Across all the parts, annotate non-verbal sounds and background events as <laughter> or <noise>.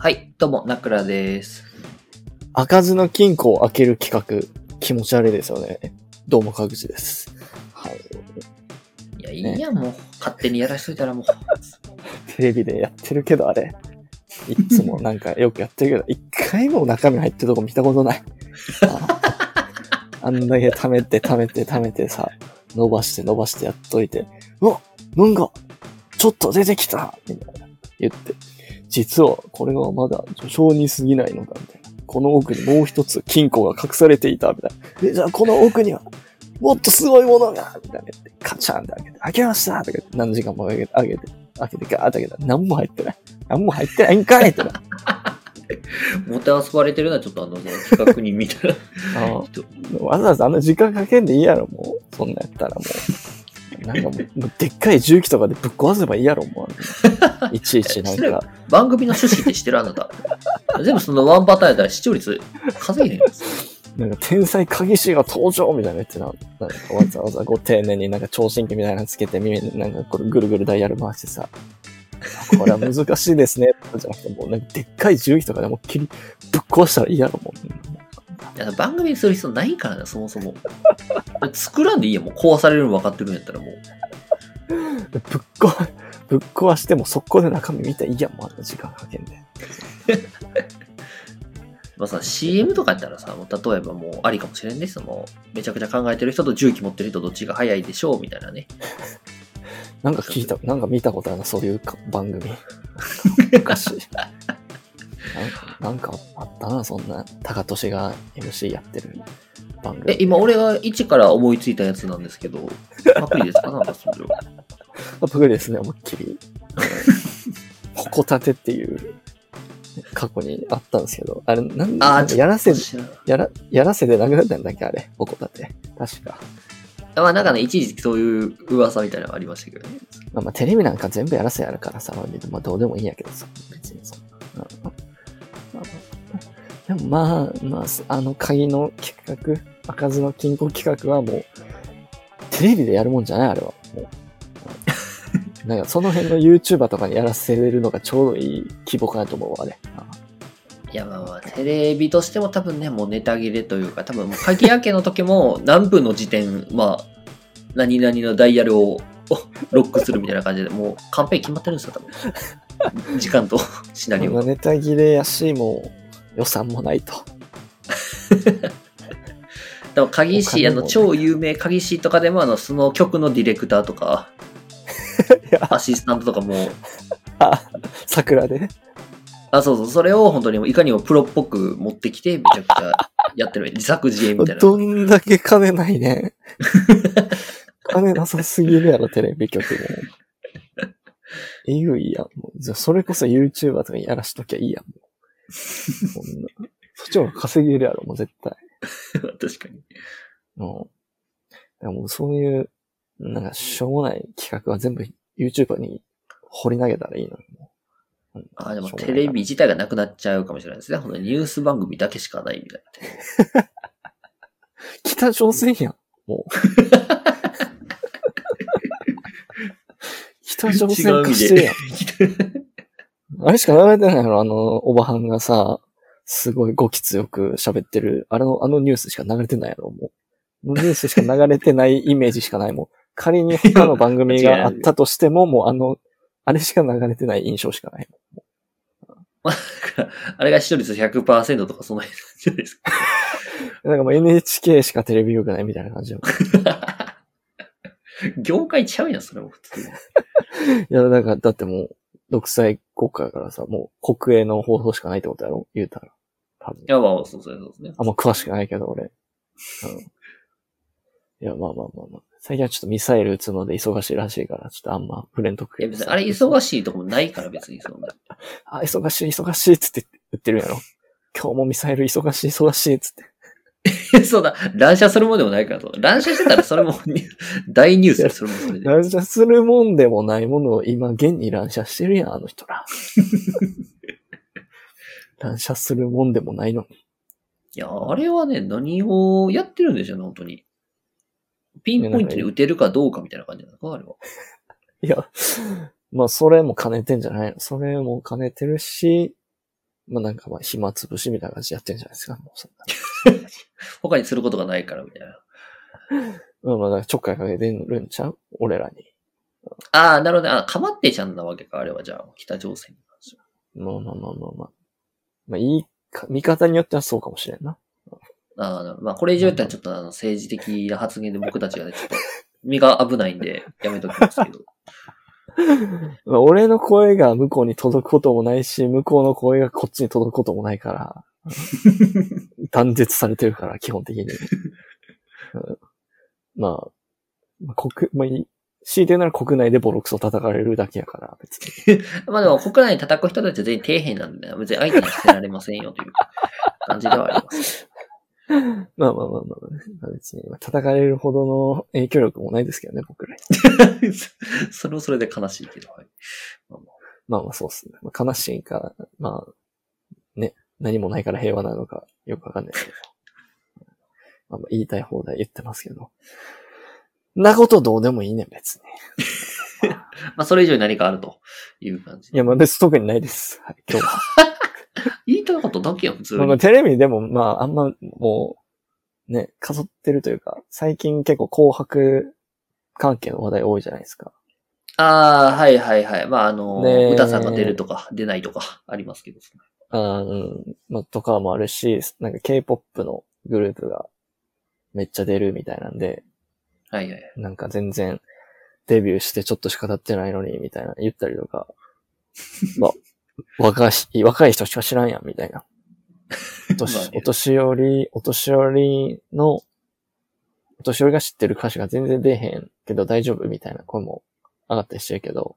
はい、どうも、ナクラです。開かずの金庫を開ける企画、気持ち悪いですよね。どうも、かぐちです。はい。いや、いいや、もう、勝手にやらしといたらもう。<laughs> テレビでやってるけど、あれ。いっつもなんかよくやってるけど、一回も中身入ってるとこ見たことない。ああんだけ溜めて溜めて溜めてさ、伸ばして伸ばしてやっといて、うわなんか、ちょっと出てきたみたいな言って、実はこれはまだ序章に過ぎないのだ、みたいな。この奥にもう一つ金庫が隠されていた、みたいな。え、じゃあこの奥には、もっとすごいものがみたいなカチャンって開けて、開けましたとか何時間も開けて、開けて、開けて、ガーって開けたら、何も入ってない。何も入ってないんかいってな。もてあそばれてるのは、ちょっとあの、その企画に見たら、わざわざあんな時間かけんでいいやろ、もう。そんなんやったらもう。なんかもう、でっかい重機とかでぶっ壊せばいいやろ、もう。<laughs> いちいちなんか。番組の趣旨って知ってるあなた。<laughs> 全部そのワンパターンやったら視聴率稼げへんですよ。なんか天才鍵師が登場みたいなやつな。なんかわざわざご丁寧になんか聴診器みたいなのつけて耳になんかこれぐるぐるダイヤル回してさ。あこれは難しいですね。じゃなくてもうなんかでっかい重機とかでもっきりぶっ壊したらいいやろ、もう。いや番組にする必要ないからな、そもそも。<laughs> 作らんでいいや、もう壊されるの分かってるんやったらもう。ぶっ壊、ぶっ壊しても速攻で中身見たらいいやん、もうあんな時間かけんで。<laughs> まあさ、CM とかやったらさ、もう例えばもうありかもしれんですもう、めちゃくちゃ考えてる人と重機持ってる人どっちが早いでしょうみたいなね。<laughs> なんか聞いた、なんか見たことあるな、そういうか番組。<laughs> 昔。なんか、なんかあったな、そんな、高俊が MC やってる番組。え、今俺が一から思いついたやつなんですけど、パクリですか？なんかそれは。パクリですね、思いっきり。ホコタテっていう、過去にあったんですけど、あれ、なんあやらせ、やら、やらせでなくなったんだっけ、あれ、ホコタテ。確か。まあなんかね、一時期そういう噂みたいなのがありましたけどね。まあ、まあ、テレビなんか全部やらせやるからさ、まあ、どうでもいいんやけどさ、別にそんな。まあまあでもまあ、まあ、あの鍵の企画、開かずの金庫企画はもう、テレビでやるもんじゃないあれは。もう。なんかその辺の YouTuber とかにやらせれるのがちょうどいい規模かなと思うわ、あれ。いやまあまあ、テレビとしても多分ね、もうネタ切れというか、多分もう鍵開けの時も何分の時点、まあ、何々のダイヤルをおロックするみたいな感じで、もう完璧決まってるんですよ、多分。<laughs> 時間とシナリオネタ切れやし、もう予算もないと。<laughs> でも鍵師、あの、超有名鍵師とかでも、あの、その曲のディレクターとか、アシスタントとかも、あ、桜で？あ、そうそう、それを本当にいかにもプロっぽく持ってきて、めちゃくちゃやってる。自作自演みたいな。どんだけ金ないね。<laughs> 金なさすぎるやろ、テレビ局も。えぐいやん。もうじゃあそれこそ YouTuber とかにやらしときゃいいやん。もうそんなそっちの方が稼げるやろ、もう絶対。<laughs> 確かに。もう。でもそういう、なんかしょうもない企画は全部 YouTuber に掘り投げたらいいのに。あ、でもテレビ自体がなくなっちゃうかもしれないですね。ほんとニュース番組だけしかないみたいな。<laughs> 北朝鮮やん、もう。北朝鮮化してるやん。あれしか流れてないのあの、おばはんがさ、すごい語気強く喋ってる、あの、あのニュースしか流れてないやろ、もう。ニュースしか流れてないイメージしかない、もう。仮に他の番組があったとしても、もうあの、あれしか流れてない印象しかない。<laughs> あれが視聴率100%とかその辺じゃないですか。なんかもう NHK しかテレビ局ないみたいな感じよ。<laughs> 業界ちゃうやん、それも普通に。<laughs> いや、なんか、だってもう、独裁国家だからさ、もう国営の放送しかないってことやろ？言うたら。多分い。や、まあ、そうそうそうですね。あんま詳しくないけど、俺。うん。いや、まあまあまあまあ。最近はちょっとミサイル撃つので忙しいらしいから、ちょっとあんま触れんとくいや、別にあれ忙しいとこもないから別にそんな。あ、忙しい、忙しいっつって言ってるんやろ。今日もミサイル忙しい、忙しいっつって。<laughs> そうだ、乱射するもんでもないからと。乱射してたらそれも <laughs> 大ニュースそれもそれで。乱射するもんでもないものを今現に乱射してるやん、あの人ら。<laughs> 乱射するもんでもないのに。いや、あれはね、何をやってるんでしょうね、本当に。ピンポイントに打てるかどうかみたいな感じなのか、あれは。<laughs> いや、まあそれも兼ねてんじゃないのそれも兼ねてるし、まあなんかまあ暇つぶしみたいな感じでやってるんじゃないですか。もうそんな他にすることがないからみたいな。ま <laughs> あまあ、ちょっかいかけてるんちゃう？俺らに。ああ、なるほどね。あ、かまってちゃんなわけか、あれはじゃあ、北朝鮮に関しては。まあまあまあまあまあ。まあいいか、見方によってはそうかもしれんな。ああ、なるほどまあ、これ以上言ったらちょっとあの、政治的な発言で僕たちがね、ちょっと、身が危ないんで、やめときますけど。<laughs> まあ俺の声が向こうに届くこともないし、向こうの声がこっちに届くこともないから、<laughs> 断絶されてるから、基本的に。うんまあ、まあ、国、まあ、い強いて言うなら国内でボロクソ叩かれるだけやから、別に。<laughs> まあでも、国内に叩く人たちは全員底辺なんで、ね、別に相手にしてられませんよという感じではあります。<laughs> まあまあまあまあ、まあ、別に、まあ叩かれるほどの影響力もないですけどね、僕らに。<laughs> それもそれで悲しいけど、はい。まあまあまあまあそうっすね。まあ、悲しいか、まあ、ね、何もないから平和なのかよくわかんないけど。まあまあ言いたい放題言ってますけど。なことどうでもいいねん、別に。<laughs> まあ、それ以上に何かあるという感じ。いや、まあ別に特にないです。はい、今日は。言いたいことだけやん、普通に。テレビでも、まああんまもう、ね、飾ってるというか、最近結構紅白関係の話題多いじゃないですか。ああ、はいはいはい。まあ、あの、歌さんが出るとか、出ないとか、ありますけど。あーうん、まあとかもあるし、なんか K-POP のグループがめっちゃ出るみたいなんで、はいはい。なんか全然デビューしてちょっとしか経ってないのに、みたいな言ったりとか、<laughs> まあ、若い、若い人しか知らんやん、みたいな。<laughs> お年お年寄り、お年寄りの、お年寄りが知ってる歌詞が全然出へんけど大丈夫みたいな声も上がったりしてるけど、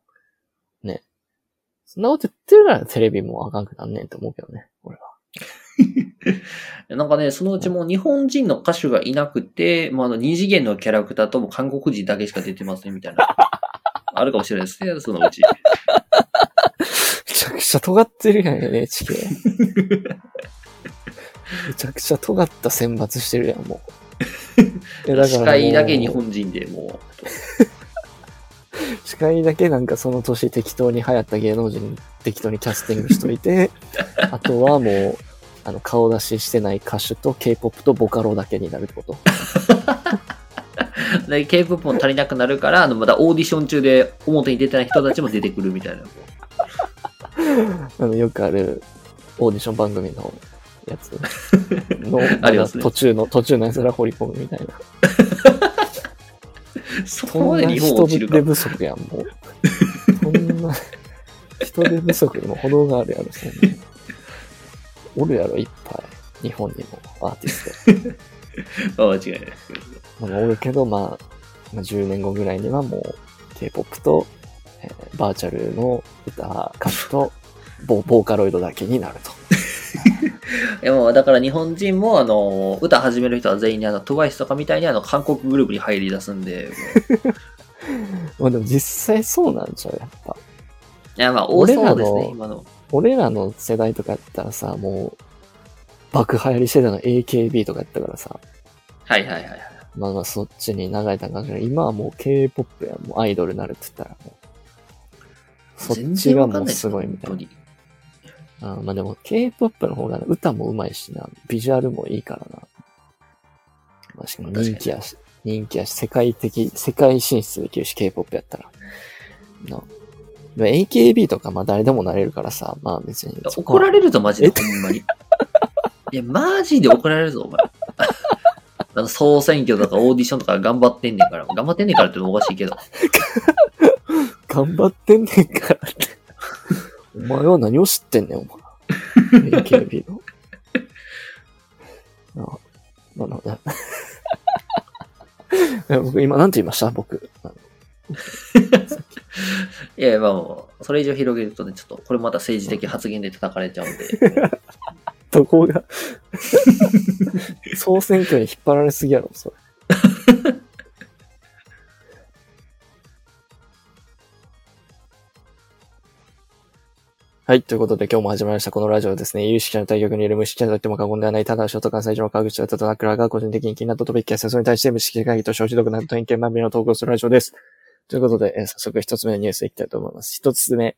ね。そんなこと言ってるからテレビもあかんくなんねんって思うけどね、俺は。<laughs> なんかね、そのうちもう日本人の歌手がいなくて、まあ、あの、二次元のキャラクターとも韓国人だけしか出てませんみたいな。あるかもしれないですね、そのうち。めちゃくちゃ尖ってるやん、NHK。<laughs> めちゃくちゃ尖った選抜してるやん、もう。<laughs> いやだから司会だけ日本人でも司会 <laughs> だけなんかその年適当に流行った芸能人適当にキャスティングしといて、あとはもう、あの、顔出ししてない歌手と K-POP とボカロだけになるってこと。う、で K-POP も足りなくなるから、あの、まだオーディション中で表に出てない人たちも出てくるみたいな。<laughs> あの、よくあるオーディション番組のやつの、<laughs> ありますね途中の、途中のやつら掘り込むみたいな。そこまで日本人落ちるか手。不足やん、もう。そんな、人手不足にも程があるやろ、そんな。おるやろ、いっぱい。日本にもアーティスト。<laughs> あ間違いないです。まあ、おるけど、まあ、まあ、10年後ぐらいにはもう、K-POP と、えーバーチャルの歌、歌手と、ボ <laughs> ボーカロイドだけになると。<laughs> いやもうだから日本人もあの歌始める人は全員にあの TWICE とかみたいにあの韓国グループに入り出すんで、<laughs> まあでも実際そうなんちゃう、やっぱ。いやまあ多そうですね、今の。俺らの世代とかやったらさ、もう、爆流行りしてたの AKB とかやったからさ、はいはいはいはい。まあまあそっちに流れた感じで、今はもう K-POP やもうアイドルになるって言ったらもう、そっ全ちがもうすすごいみたいな。あーまあでも K-POP の方が歌も上手いしな、ビジュアルもいいからな。まあしかも人気やし、人気やし、世界的、世界進出できるし、K-POP やったら。な AKB とかまあ誰でもなれるからさ、まあ別に。怒られるぞ、マジで、え？ほんまに。いや、マジで怒られるぞ、お前。<laughs> あの総選挙とかオーディションとか頑張ってんねんから。頑張ってんねんからっておかしいけど。頑張ってんねんからって。<laughs> お前は何を知ってんねん、お前。AKB の。あまあま <laughs> 僕今なんて言いました？僕。いやいや、まあもう、それ以上広げるとね、ちょっと、これまた政治的発言で叩かれちゃうんで。<laughs> どこが？総選挙に引っ張られすぎやろ、それ。はい。ということで今日も始まりました。このラジオはですね、有識者の対局にいる無識者と言っても過言ではない、ただ、ショート関西上の川口とトナクラが個人的に気になったトピックや戦争に対して無識者会議と小指読などと偏見まみれの投稿するラジオです。ということで、えー早速一つ目のニュースいきたいと思います。一つ目。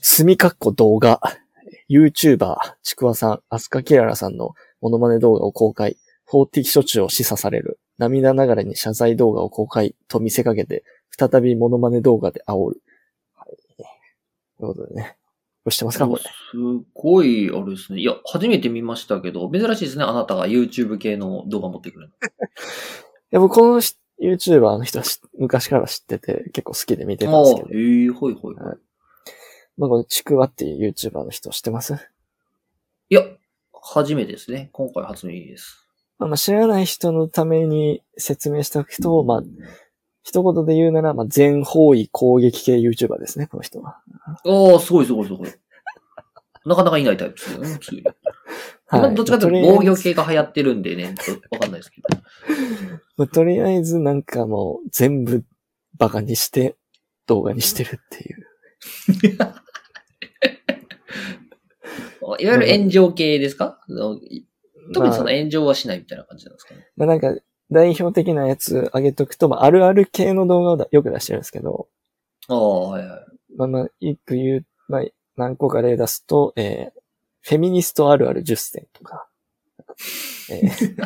墨かっこ動画。YouTuber、ちくわさん、アスカキララさんのモノマネ動画を公開、法的処置を示唆される、涙ながらに謝罪動画を公開と見せかけて、再びモノマネ動画で煽る。はい。ということでね。知ってますかこれ。すごい、あれですね。いや、初めて見ましたけど、珍しいですね。あなたが YouTube 系の動画持ってくるの。いや、僕このし YouTuber の人は知昔から知ってて、結構好きで見てたんですけど。ええほいほいほい。はいまあ、このちくわっていう YouTuber の人知ってます？いや、初めてですね。今回初耳です。まあ、まあ知らない人のために説明しておくと、まあ、一言で言うなら、まあ、全方位攻撃系 YouTuber ですね、この人は。ああ、すごいすごいすごい。なかなかいないタイプですよね、普通に。今どっちかというと防御系が流行ってるんでね、わかんないですけど。まあとりあえずなんかもう全部バカにして動画にしてるっていう。<laughs> いわゆる炎上系ですか？あの特にそのまあ炎上はしないみたいな感じなんですかね。まあなんか代表的なやつ上げとくと、まああるある系の動画をだよく出してるんですけど、ああ、はいはい。まあまあ、一句言う、まあ何個か例出すと、えーフェミニストあるある10選とか、えー、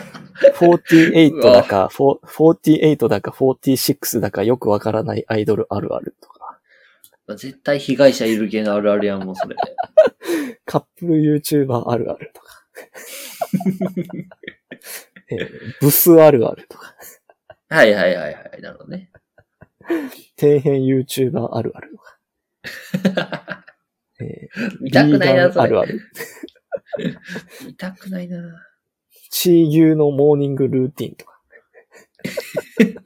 <laughs> 48だか、フォ48だか46だかよくわからないアイドルあるあるとか、まあ絶対被害者いる系のあるあるやん、もうそれ。<laughs> カップル YouTuber あるあるとか、<laughs> え <laughs> ーブスあるあるとか、はいはいはいはい。なるほどね。底辺 YouTuber あるあるとか、<laughs> え見ーたくないな、それ。あるある。見たくないな。チー牛のモーニングルーティンとか。<laughs>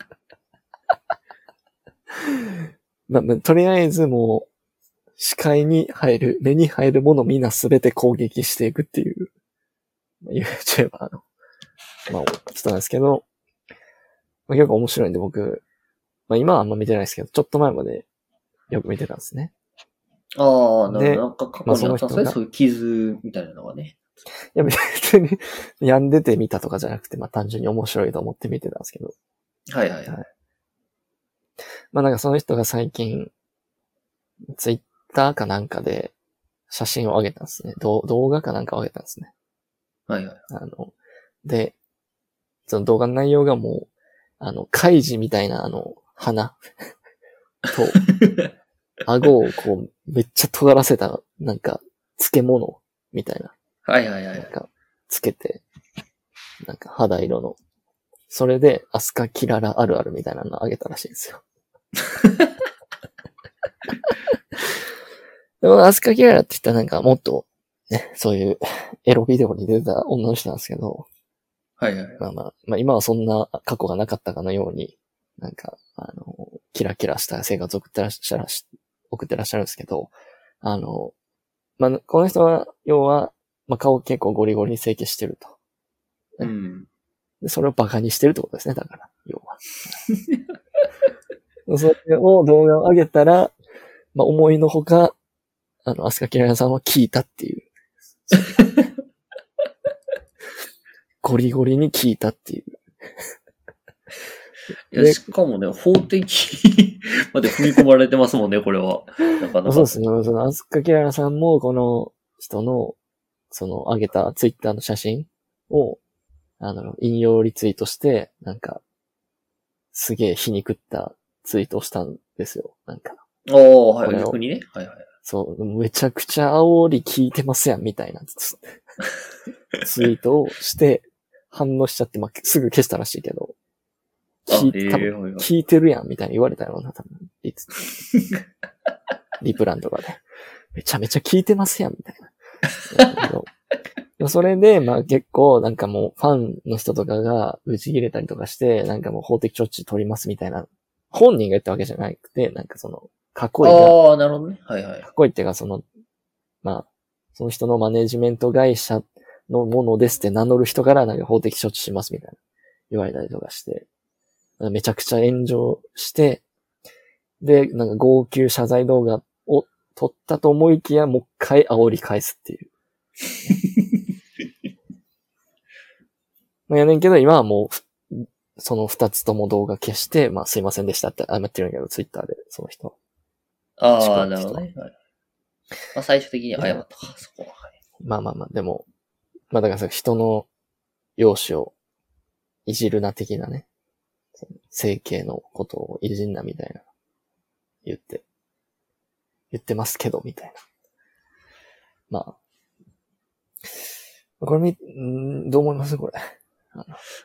まあまあ、とりあえずもう、視界に入る、目に入るものみんなすべて攻撃していくっていう、まあ YouTuber の、まあ、人なんですけど、まあ、結構面白いんで僕、まあ今はあんま見てないですけど、ちょっと前までよく見てたんですね。ああ、なるでほど。なんか過まあ去にあったんですね。その人がそういう傷みたいなのがね。いや別に病んでて見たとかじゃなくて、まあ単純に面白いと思って見てたんですけど、はいはいはい。まあなんかその人が最近、ツイッターかなんかで写真を上げたんですね。動動画かなんかを上げたんですね。はいはい。あの、で、その動画の内容がもう、あの、カイジみたいなあの、鼻 <laughs> と、顎をこう、めっちゃ尖らせた、なんか、漬物みたいな、はいはいはいなん。か、つけて、なんか肌色の。それで、アスカキララあるあるみたいなのをあげたらしいんですよ。<laughs> でも、アスカキララって言ったらなんかもっと、ね、そういうエロビデオに出てた女の人なんですけど、はいはい。まあまあ、まあ今はそんな過去がなかったかのように、なんか、あの、キラキラした生活を送ってらっしゃる、送ってらっしゃるんですけど、あの、まあ、この人は、要は、まあ顔結構ゴリゴリに整形してると。うん。でそれをバカにしてるってことですね、だから、要は。<laughs> それを動画を上げたら、まあ思いのほか、あの、アスカキララさんは聞いたっていう。<laughs> ゴリゴリに聞いたっていう。いや、でしかもね、法的まで踏み込まれてますもんね、これは。なかなか。そうですね。その、アスカキララさんも、この人の、その、上げたツイッターの写真を、あの、引用リツイートして、なんか、すげえ皮肉ったツイートをしたんですよ。なんか、ああ、はい。逆にね。はいはい。そう、めちゃくちゃ煽り聞いてますやん、みたいなツツイートをして、反応しちゃって、まあ、すぐ消したらしいけど、あ、聞い多ええはい分はい。聞いてるやん、みたいに言われたよな、多分。リツリプランとかで。<laughs> めちゃめちゃ聞いてますやん、みたいな。それで、まあ結構、なんかもう、ファンの人とかが、打ち切れたりとかして、なんかもう法的処置取りますみたいな、本人が言ったわけじゃなくて、なんかその、囲いが、ああ、なるほどね。はいはい。囲いっていうかその、まあ、その人のマネジメント会社のものですって名乗る人からなんか法的処置しますみたいな言われたりとかして、めちゃくちゃ炎上して、で、なんか号泣謝罪動画を撮ったと思いきや、もう一回煽り返すっていう。まあやねんけど、今はもう、その二つとも動画消して、まあすいませんでしたって謝ってるんやけど、ツイッターで、その人は。ああ、なるほどね。はいまあ、最終的に謝ったか、そこは。はいまあまあまあ、でも、まあだからさ、人の容姿をいじるな的なね、整形のことをいじんなみたいな、言って、言ってますけど、みたいな。まあ、これみ、んーどう思います？これ。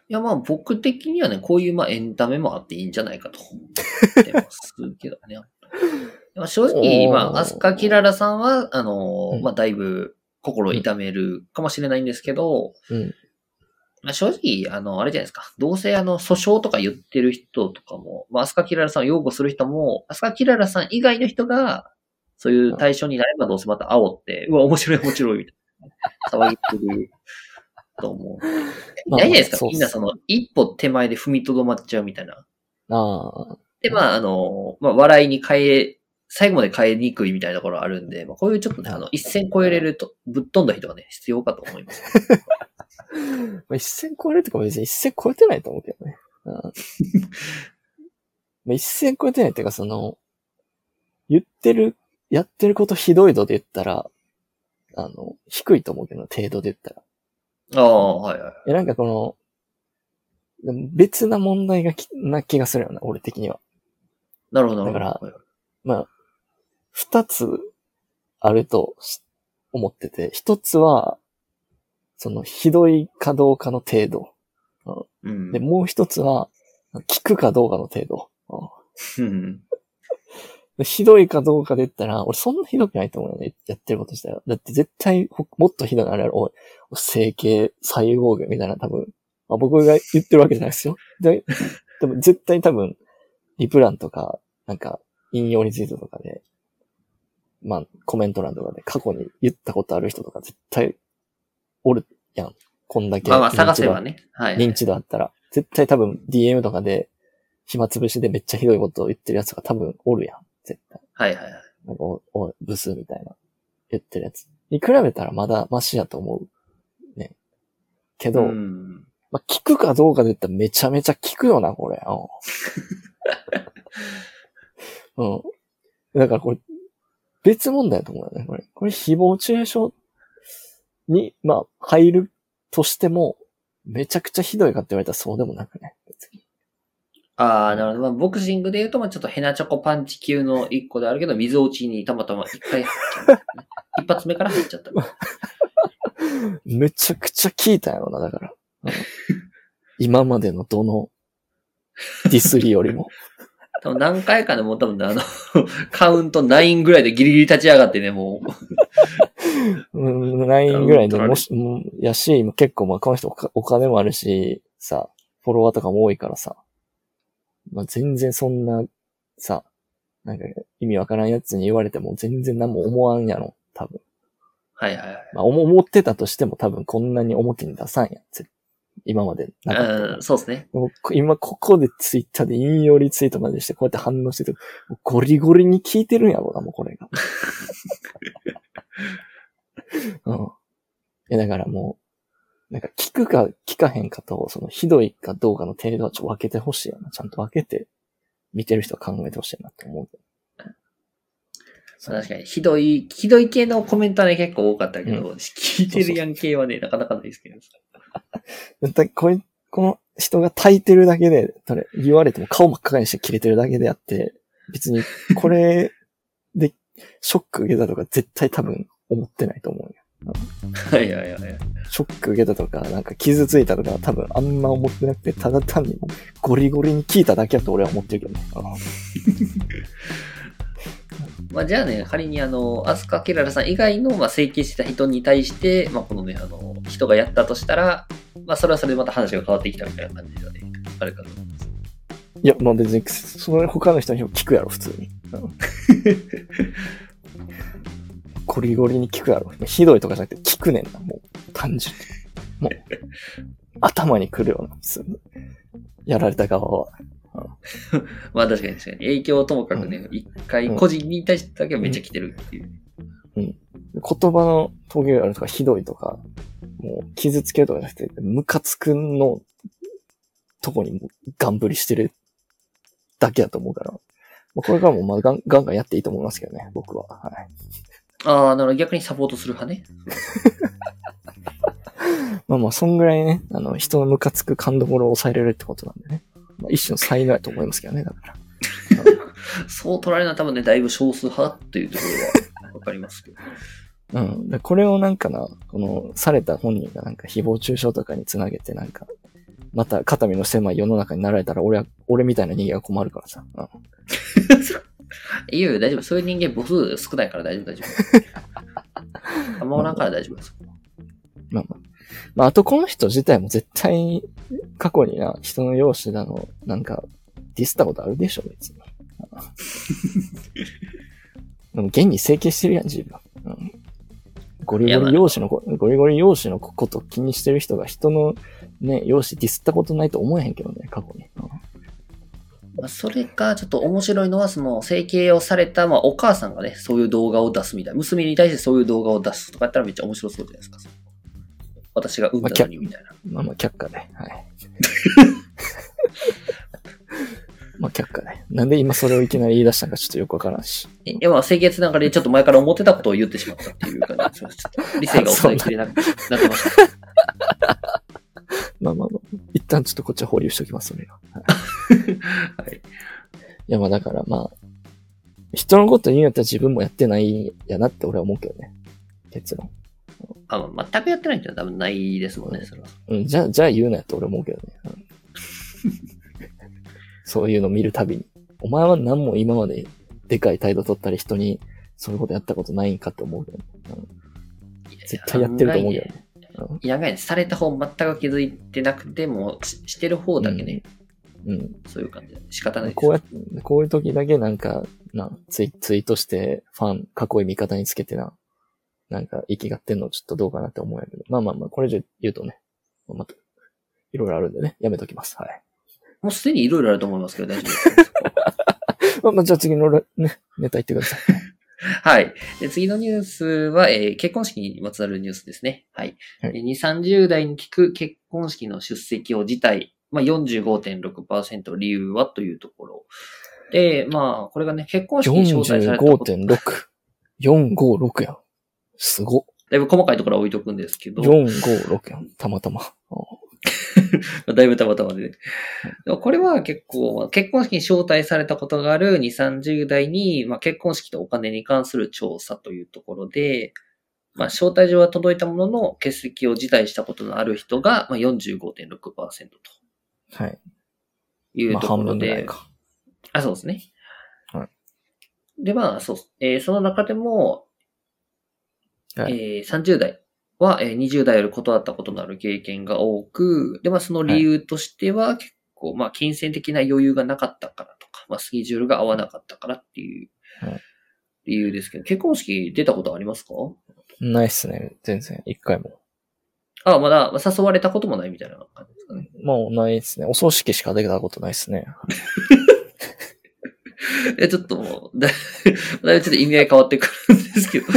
いや、まあ僕的にはね、こういうまあエンタメもあっていいんじゃないかと。思ってますけどね。正直、まあ、アスカキララさんは、あのまあだいぶ心を痛めるかもしれないんですけど、うん。まあ正直、あの、あれじゃないですか。どうせあの、訴訟とか言ってる人とかも、まあ、アスカキララさんを擁護する人も、アスカキララさん以外の人が、そういう対象になればどうせまた煽って、うわ、面白い面白い、みたいな。騒ぎてると思う。<laughs> まあないじゃないですか。みんなその、一歩手前で踏みとどまっちゃうみたいな。ああ、で、まあ、あの、まあ、笑いに変え、最後まで変えにくいみたいなところあるんで、まあ、こういうちょっとね、あの、一線超えれると、ぶっ飛んだ人がね、必要かと思います。<laughs> まあ、一線超えるとか別に一線超えてないと思うけどね。うん、<laughs> まあ一線超えてないっていうか、その、言ってる、やってることひどい度で言ったら、あの、低いと思うけど、程度で言ったら。ああ、はいはい。え、なんかこの、別な問題がきな気がするよな、俺的には。なるほど、なるほど。だからはいはいまあ、二つあるとし思ってて、一つは、その、ひどいかどうかの程度。うん。で、もう一つは、聞くかどうかの程度。うん <laughs> ひどいかどうかで言ったら、俺そんなひどくないと思うよね。やってることしたら。だって絶対ほ、もっとひどいのあるやろ。おい整形、サイボーグみたいな多分。まあ、僕が言ってるわけじゃないですよ。で、でも絶対多分、リプランとか、なんか、引用リツイートとかで、まあ、コメント欄とかで過去に言ったことある人とか絶対、おるやん。こんだけ。まあまあ、探せばね。はい。認知度あったら、絶対多分 DM とかで、暇つぶしでめっちゃひどいことを言ってるやつが多分おるやん。絶対。はいはいはい。なんかお、おい、ブスみたいな、言ってるやつ。に比べたらまだマシやと思う。ね。けど、うん。まあ、聞くかどうかで言ったらめちゃめちゃ聞くよな、これ。うん。<laughs> うん。だからこれ、別問題だと思うよね、これ。これ、誹謗中傷に、まあ、入るとしても、めちゃくちゃひどいかって言われたらそうでもなくね。別に。ああ、なるほど。まあ、ボクシングで言うと、まあ、ちょっとヘナチョコパンチ級の一個であるけど、水落ちにたまたま一回入っちゃった、ね。一発目から入っちゃった。<laughs> めちゃくちゃ聞いたやろな、だから。うん今までのどのディスりよりも。多分何回かでもう多分ねあの、<laughs> カウント9ぐらいでギリギリ立ち上がってね、もう。うん、9ぐらいでうんもし、もうやし、今結構まあこの人お金もあるし、さ、フォロワーとかも多いからさ、まあ全然そんな、さ、なんか意味わからんやつに言われても全然何も思わんやろ、多分。はいはいはい。まあ思思ってたとしても多分こんなに表に出さんやん、ぜ今までなかったからうん、そうですね。もうこ今ここでツイッターで引用リツイートまでしてこうやって反応してて、もうゴリゴリに聞いてるんやろうな、もうこれが。<laughs> うん。いや、だからもう、なんか聞くか聞かへんかと、そのひどいかどうかの程度はちょっと分けてほしいよな。ちゃんと分けて、見てる人は考えてほしいなと思うけど。確かに、ひどい、ひどい系のコメントはね、結構多かったけど、聞いてるやん系はね、なかなかないですけど。絶対こいこの人が炊いてるだけで、それ言われても顔真っ赤にして切れてるだけであって、別にこれでショック受けたとか絶対多分思ってないと思うよ。はいはいはいはい。ショック受けたとか、なんか傷ついたとか多分あんま思ってなくて、ただ単にゴリゴリに聞いただけだと俺は思ってるけどね。<laughs> <laughs> まあ、じゃあね、仮にあの、アスカ・ケララさん以外の、まあ、整形してた人に対して、まあ、このね、あの、人がやったとしたら、まあ、それはそれでまた話が変わってきたみたいな感じではね、あるかと思います。いや、まあ別に、それ他の人にも聞くやろ、普通に。うんゴリゴリに聞くやろ。ひどいとかじゃなくて聞くねんな、もう。単純に。もう、頭に来るような、普通に。やられた側は。<laughs> まあ、確かに確かに。影響をともかくね、一回個人に対してだけはめっちゃ来てるっていう。言葉のトゲがあるとか、ひどいとか、もう傷つけるとかじゃなくて、ムカつくのとこにガンぶりしてるだけだと思うから。これからもまあガンガンガンやっていいと思いますけどね、僕は。はい。ああ、なるほど。逆にサポートする派ね。<laughs> まあまあ、そんぐらいね、あの、人のムカつく勘どころを抑えれるってことなんでね。まあ、一種の才能やと思いますけどね、だから。<laughs> そう取られるのは多分ね、だいぶ少数派っていうところはわかりますけど。うん。で、これをなんかな、この、された本人がなんか誹謗中傷とかにつなげてなんか、また肩身の狭い世の中になられたら俺は、俺みたいな人間は困るからさ。うん。いやいや、大丈夫。そういう人間母数少ないから大丈夫、大丈夫。あんまおらんから大丈夫です。まあまあ。まあ、あとこの人自体も絶対、過去にな、人の容姿だの、なんか、ディスったことあるでしょ、別に。<laughs> でも、現に整形してるやん、自分。うん、ゴリゴリ容姿のこ、ゴリゴリ容姿のこと気にしてる人が人のね、容姿ディスったことないと思えへんけどね、過去に。それか、ちょっと面白いのは、その、整形をされた、まあ、お母さんがね、そういう動画を出すみたいな。娘に対してそういう動画を出すとかやったらめっちゃ面白そうじゃないですか。私が産んだのにみたいな。まあまあ、却下で。はい。<laughs> まあ、却下で。なんで今それをいきなり言い出したのかちょっとよくわからんし。いや、まあ、清潔ながらでちょっと前から思ってたことを言ってしまったっていう感じです。ちょっと理性が抑えきれなくなってました。<laughs> まあまあまあ、一旦ちょっとこっちは保留しておきます、それは。はい。いや、まあだからまあ、人のこと言うんやったら自分もやってないやなって俺は思うけどね。結論。あ、まあ、全くやってないってのは多分ないですもんね、それは。うん、じゃあ、じゃあ言うなやと俺は思うけどね。うんそういうの見るたびに。お前は何も今まででかい態度取ったり人にそういうことやったことないんかって思うけど、ね絶対やってると思うけどね。いや、ねされた方全く気づいてなくても、ししてる方だけね、うん。そういう感じ。仕方ない。こうやって、こういう時だけなんか、な、ツイツイートして、ファン、囲いい味方につけてな、なんか、息がってんのちょっとどうかなって思うやけど。まあまあまあ、これ以上言うとね、また、いろいろあるんでね、やめときます。はい。もうすでにいろいろあると思いますけど、大丈夫ですか <laughs> まあまあ、じゃあ次のね、ネタ言ってください。<laughs> はい。で次のニュースは、えー結婚式にまつわるニュースですね。はい。はいで2、30代に聞く結婚式の出席を辞退。まあ、45.6%理由はというところ。で、まあ、これがね、結婚式に招待されたこと。45.6。456やん。すご。だいぶ細かいところは置いとくんですけど、456やん。たまたま。<laughs> だいぶたまたまでね。でもこれは結構、まあ結婚式に招待されたことがある2、30代に、まあ、結婚式とお金に関する調査というところで、まあ、招待状は届いたものの、欠席を辞退したことのある人が、まあ、45.6%とはい。いうところで、分ぐらいか。あ、そうですね。はい。で、まあ、そう、えーその中でも、はいえー30代は、えー20代より断ったことのある経験が多く、で、まあ、その理由としては、結構、まあ、金銭的な余裕がなかったからとか、まあ、スケジュールが合わなかったからっていうはい理由ですけど、結婚式出たことありますか？ないっすね。全然。一回も。あ、まだまあ誘われたこともないみたいな感じですかね。もうないっすね。お葬式しか出たことないっすね。<laughs> え、ちょっともう、だ <laughs> だいぶちょっと意味合い変わってくるんですけど。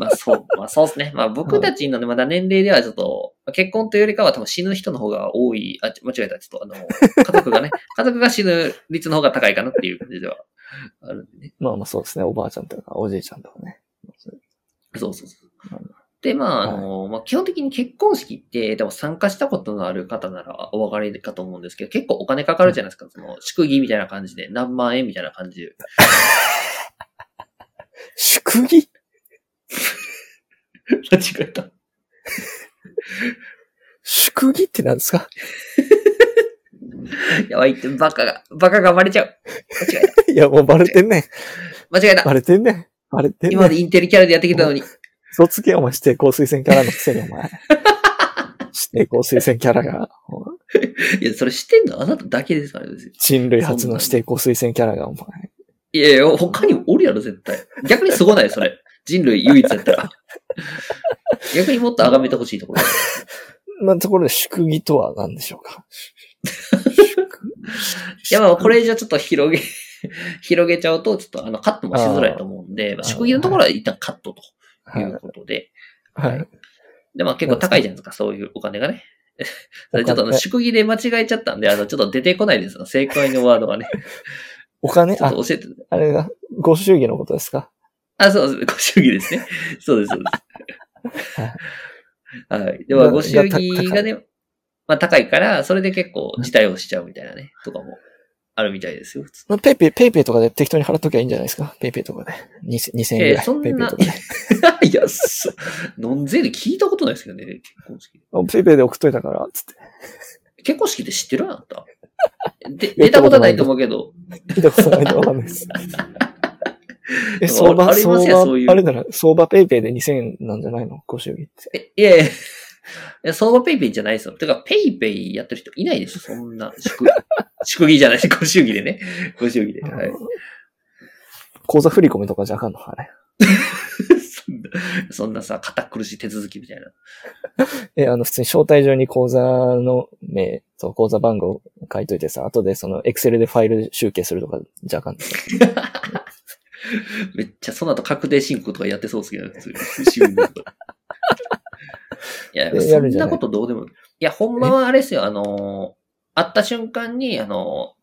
まあそう、まあそうですね。まあ僕たちのね、まだ年齢ではちょっと、まあ結婚というよりかは多分死ぬ人の方が多い、あ、間違えた、ちょっとあの、家族がね、<laughs> 家族が死ぬ率の方が高いかなっていう感じではあるんでね。まあまあそうですね。おばあちゃんとか、おじいちゃんとかね。そうそうそう。で、まあ、あの、まあ、基本的に結婚式って、でも参加したことのある方ならお分かりかと思うんですけど、結構お金かかるじゃないですか。その、祝儀みたいな感じで、何万円みたいな感じで。<laughs> 祝儀？<laughs> 間違えた。祝儀って何ですか？やばいって、バカが、バカがバレちゃう。間違えた。いや、もうバレてんねん。間違えた。バレてんねん。バレてんねん。今までインテリキャラでやってきたのに。嘘つけよ、お前、指定校推薦キャラのくせに、お前。指定校推薦キャラが、<laughs> いや、それ知ってんの？あなただけですからね。人類初の指定校推薦キャラが、お前。いやいや、他にもおるやろ、絶対。逆にすごない、それ。人類唯一やったら。<laughs> 逆にもっと崇めてほしいところ。<laughs> まあ、ところで祝儀とは何でしょうか？<laughs> いや、まあ、これ以上ちょっと広げ、広げちゃうと、ちょっとあの、カットもしづらいと思うんで、まあ、祝儀のところは一旦カットとはいいうことで。はい。で、まあ結構高いじゃないですか、そういうお金がね。それちょっとあの、祝儀で間違えちゃったんで、あの、ちょっと出てこないですよ。正解のワードがね。お金、あちょっと、教えて。あれが、ご祝儀のことですか？あ、そうです。ご祝儀ですね。<laughs> そうです、そうです。<laughs> はい。でも、がご祝儀がね、まあ高いから、それで結構辞退をしちゃうみたいなね、とかもあるみたいですよ。まあ、 PayPay、PayPayとかで適当に払っときゃいいんじゃないですか？ PayPayとかで。2000 2000円ぐらい。えーそんな PayPayとかで。<laughs> いや、そ、ノン税で聞いたことないですけどね、結婚式。あ PayPayで送っといたから、つって。結婚式って知ってるあなた？で、出たことはないと思うけど、見たことないんでわかんないです。え、相場、相場よそうい、うあれだな、相場 PayPayで2000円なんじゃないの？ご祝儀って。え、いやいや、いや相場 PayPayじゃないですよ。てか、 PayPayやってる人いないですよ、そんな。祝、<laughs> 祝儀じゃないし、ご祝儀でね。ご祝儀で。はい。口座振り込みとかじゃあかんの？あれ。<laughs> そんな、そんなさ、堅苦しい手続きみたいな。<laughs> え、あの、普通に招待状に口座の名と口座番号書いといてさ、後でその、エクセルでファイル集計するとかじゃあかんの？<laughs> めっちゃ、その後確定申告とかやってそうですけどね、普通に。<laughs> いや、えそんなことどうでも。いや、ほんまはあれですよ、あのー、会った瞬間に、あの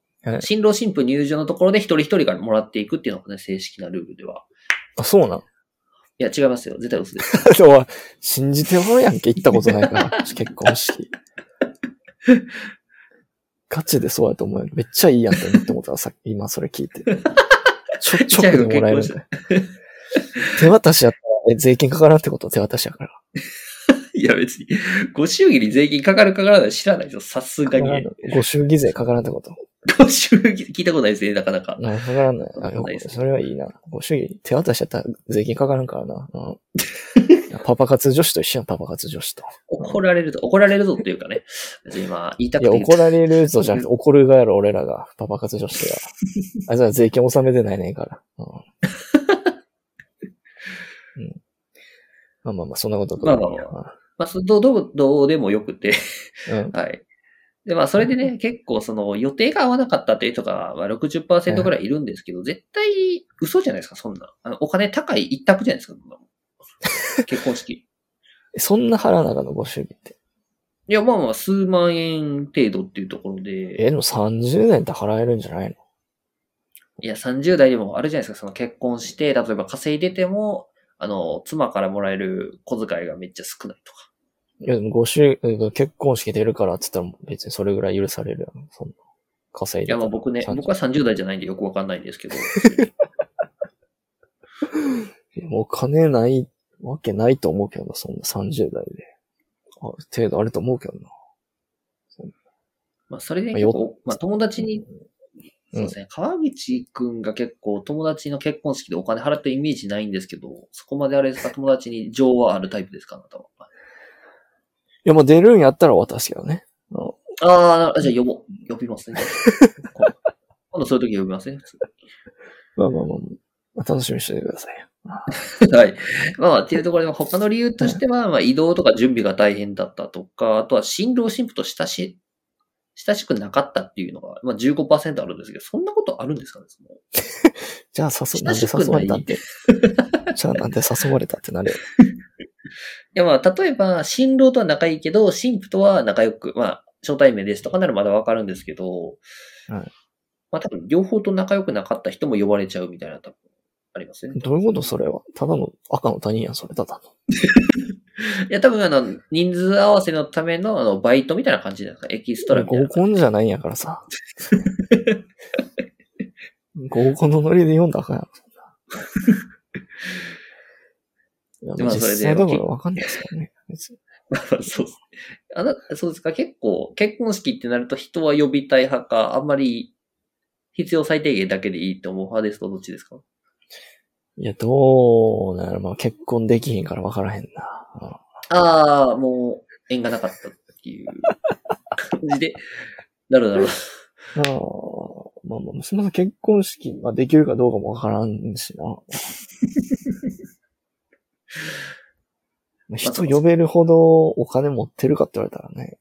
新郎新婦入場のところで一人一人からもらっていくっていうのがね、正式なルールでは。あ、そうなん？いや、違いますよ。絶対嘘です。<laughs> おい信じてもやんけ、行ったことないから、結婚式。ガチでそうやと思うよ。めっちゃいいやんって思って思ったらさっき、今それ聞いて。ちょ、ちょくでもらえるんだよ。<laughs> 手渡しやったら、え、税金かからんってこと手渡しやから。<laughs> いや、別に、ご祝儀に税金かかるかからない知らないですよ。さすがに。ご祝儀税かからんってことご祝儀、聞いたことないですね、なかなか。ない、かからんない。あ、よないですそれはいいな。ご祝儀、手渡しやったら税金かからんからな。うん、<laughs> パパ活女子と一緒やん、パパ活女子と。怒られるぞ、怒られるぞっていうかね。別にまあ、言いたいや、くて言怒られるぞじゃなくて、怒るがやろ、俺らが。パパ活女子が。<laughs> あいつら税金納めてないねんから。うん。うん、まあまあまあ、そんなことどうでもいいやまあ、そどう、どう、どうでもよくて。うん。はい。で、まあ、それでね、結構その予定が合わなかったっていう人が、まあ、60%ぐらいいるんですけど、絶対嘘じゃないですか、そんな。あの、お金高い一択じゃないですか、そんなもん結婚式。そんな腹長のご祝儀って？いや、まあまあ、数万円程度っていうところで、え、でも30年って払えるんじゃないの？いや、30代でもあるじゃないですか、その結婚して、例えば稼いでても、あの、妻からもらえる小遣いがめっちゃ少ないとか。いや、でもご祝儀、結婚式出るからって言ったら別にそれぐらい許されるやん。そんな。稼いで。いや、まあ僕ね、30僕は30代じゃないんでよくわかんないんですけど、<laughs> いやお金ないわけないと思うけどな、そんな30代で。あ程度あると思うけどな。まあそれでまあよ結構、まあ友達に、うんそうですね、川口くんが結構友達の結婚式でお金払ってるイメージないんですけど、そこまであれですか、友達に情はあるタイプですか、あなたは。いや、まあ出るんやったら渡すけどね。うんああ、じゃあ呼ぼう。呼びますね。今度そういう時呼びますね、普通まあまあまあまあ、楽しみにしててくださいよ。<laughs> はい。まあ、っていうところで、他の理由としては、まあ、移動とか準備が大変だったとか、あとは新郎新婦と親し、親しくなかったっていうのが、まあ15%あるんですけど、そんなことあるんですかねその <laughs> じゃあ誘、なんで誘われたって？<laughs> じゃあなんで誘われたってなるよ。いや、まあ、例えば、新郎とは仲いいけど、新婦とは仲良く、まあ、初対面ですとかならまだわかるんですけど、はいまあ、多分、両方と仲良くなかった人も呼ばれちゃうみたいな、多分、ありますよね。どういうことそれは。ただの赤の他人やん、それただの。<laughs> いや、多分、あの、人数合わせのための、あの、バイトみたいな感じじゃないですか。エキストラみたい合な。コンじゃないんやからさ。合コンのノリで読んだらあかんやろ。<laughs> いや、まあそれで実際だからわかんないですからね。<laughs> そう。あな、そうですか結構、結婚式ってなると人は呼びたい派か、あんまり必要最低限だけでいいと思う派ですとどっちですか？いや、どうなるまあ結婚できひんからわからへんな。ああ、もう縁がなかったっていう感じで。<laughs> なるほど。あ <laughs> あ、まあまあ、娘さん結婚式ができるかどうかもわからんしな。<laughs> まあ人呼べるほどお金持ってるかって言われたらね、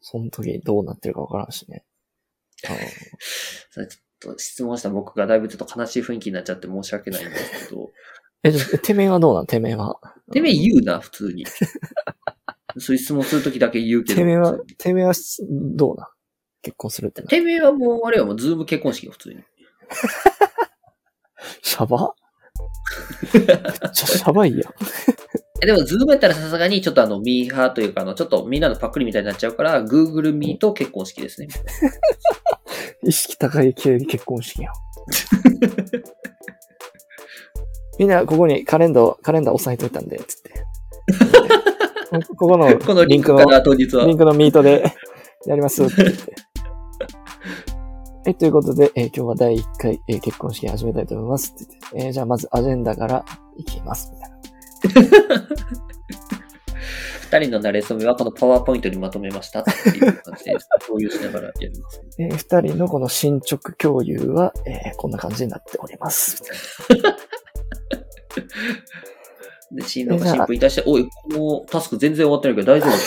その時どうなってるかわからんしね。あと質問した僕がだいぶちょっと悲しい雰囲気になっちゃって申し訳ないんですけど。<laughs> え、じゃあ、てめえはどうなん？てめえは？てめえ言うな、普通に。<laughs> そういう質問するときだけ言うけど。てめえは、てめえはどうなん？結婚するってな。てめえはもう、あれはもうズーム結婚式よ、普通に。<laughs> シャバ？めっちゃシャバいやん。えでも、 Zoom やったらさすがにちょっとあの、ミーハーというか、あの、ちょっとみんなのパクリみたいになっちゃうから、Google Meet 結婚式ですね。意識高い系結婚式やん。みんなここにカレンダー、カレンダー押さえといたんで、つって。<laughs> ここのこのリリンクの、ンクから当日はリン。クの Meet で <laughs> やりますって言って。<laughs> はい、ということで、えー今日は第1回、えー結婚式始めたいと思いますって言って、えーじゃあまずアジェンダからいきます、みたいな。二人の馴れ初めはこのパワーポイントにまとめましたっていう感じで、共有しながらやります。えー二人のこの進捗共有は、えーこんな感じになっております。<laughs> で、新郎が新婦に対して、おい、このタスク全然終わってないけど大丈夫か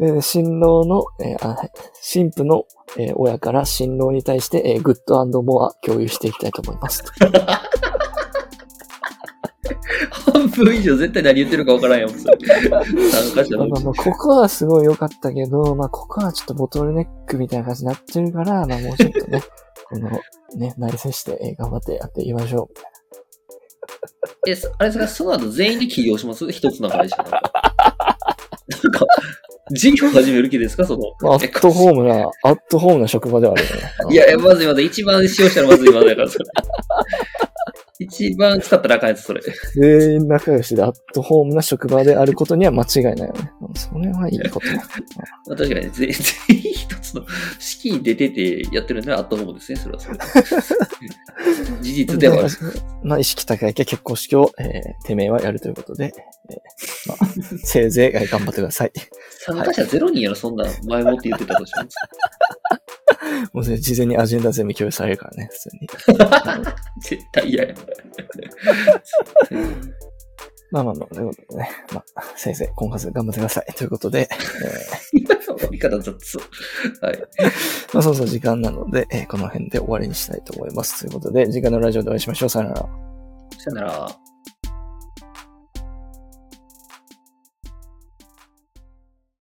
<laughs> えー新郎の、えーあはい新婦の、えー親から新郎に対して、えーグッドモア共有していきたいと思います。<laughs> な半分以上絶対何言ってるかわからんやん、それ。<laughs> 参加者のまあまあまあ、ここはすごい良かったけど、まあ、ここはちょっとボトルネックみたいな感じになってるから、まあ、もうちょっとね、<laughs> この、ね、内省して、えー頑張ってやっていきましょえ、そあれですか、その後全員で起業します？一つの会社なんか。なんか、事業始める気ですか？その。う。まあ、アットホームな、アットホームな職場ではあるよね。いや、いやまずいまずい。一番使用したらまずいまずいから、それ。一番使ったらあかんやつ、それ。全員仲良しでアットホームな職場であることには間違いないよね。うんそれはいいことだ。<laughs> まあ、確かに全、全員 <laughs> 一つの式に出ててやってるんならアットホームですね、それはそれで。<laughs> 事実ではある。まあ、意識高い系結婚式を、えー、てめえはやるということで、えーまあ、せいぜいえー頑張ってください。参加者ゼロ人やろ、そんな前もって言ってたとします。もうね、事前にアジェンダ全部共有されるからね、普通に。<laughs> 絶対嫌や。まあまあまあ、ということでね、まあ、先生、婚活頑張ってください。ということで、終わり方雑。はい。まあそうそう時間なので、えーこの辺で終わりにしたいと思います。ということで、次回のラジオでお会いしましょう。さよなら。さよなら。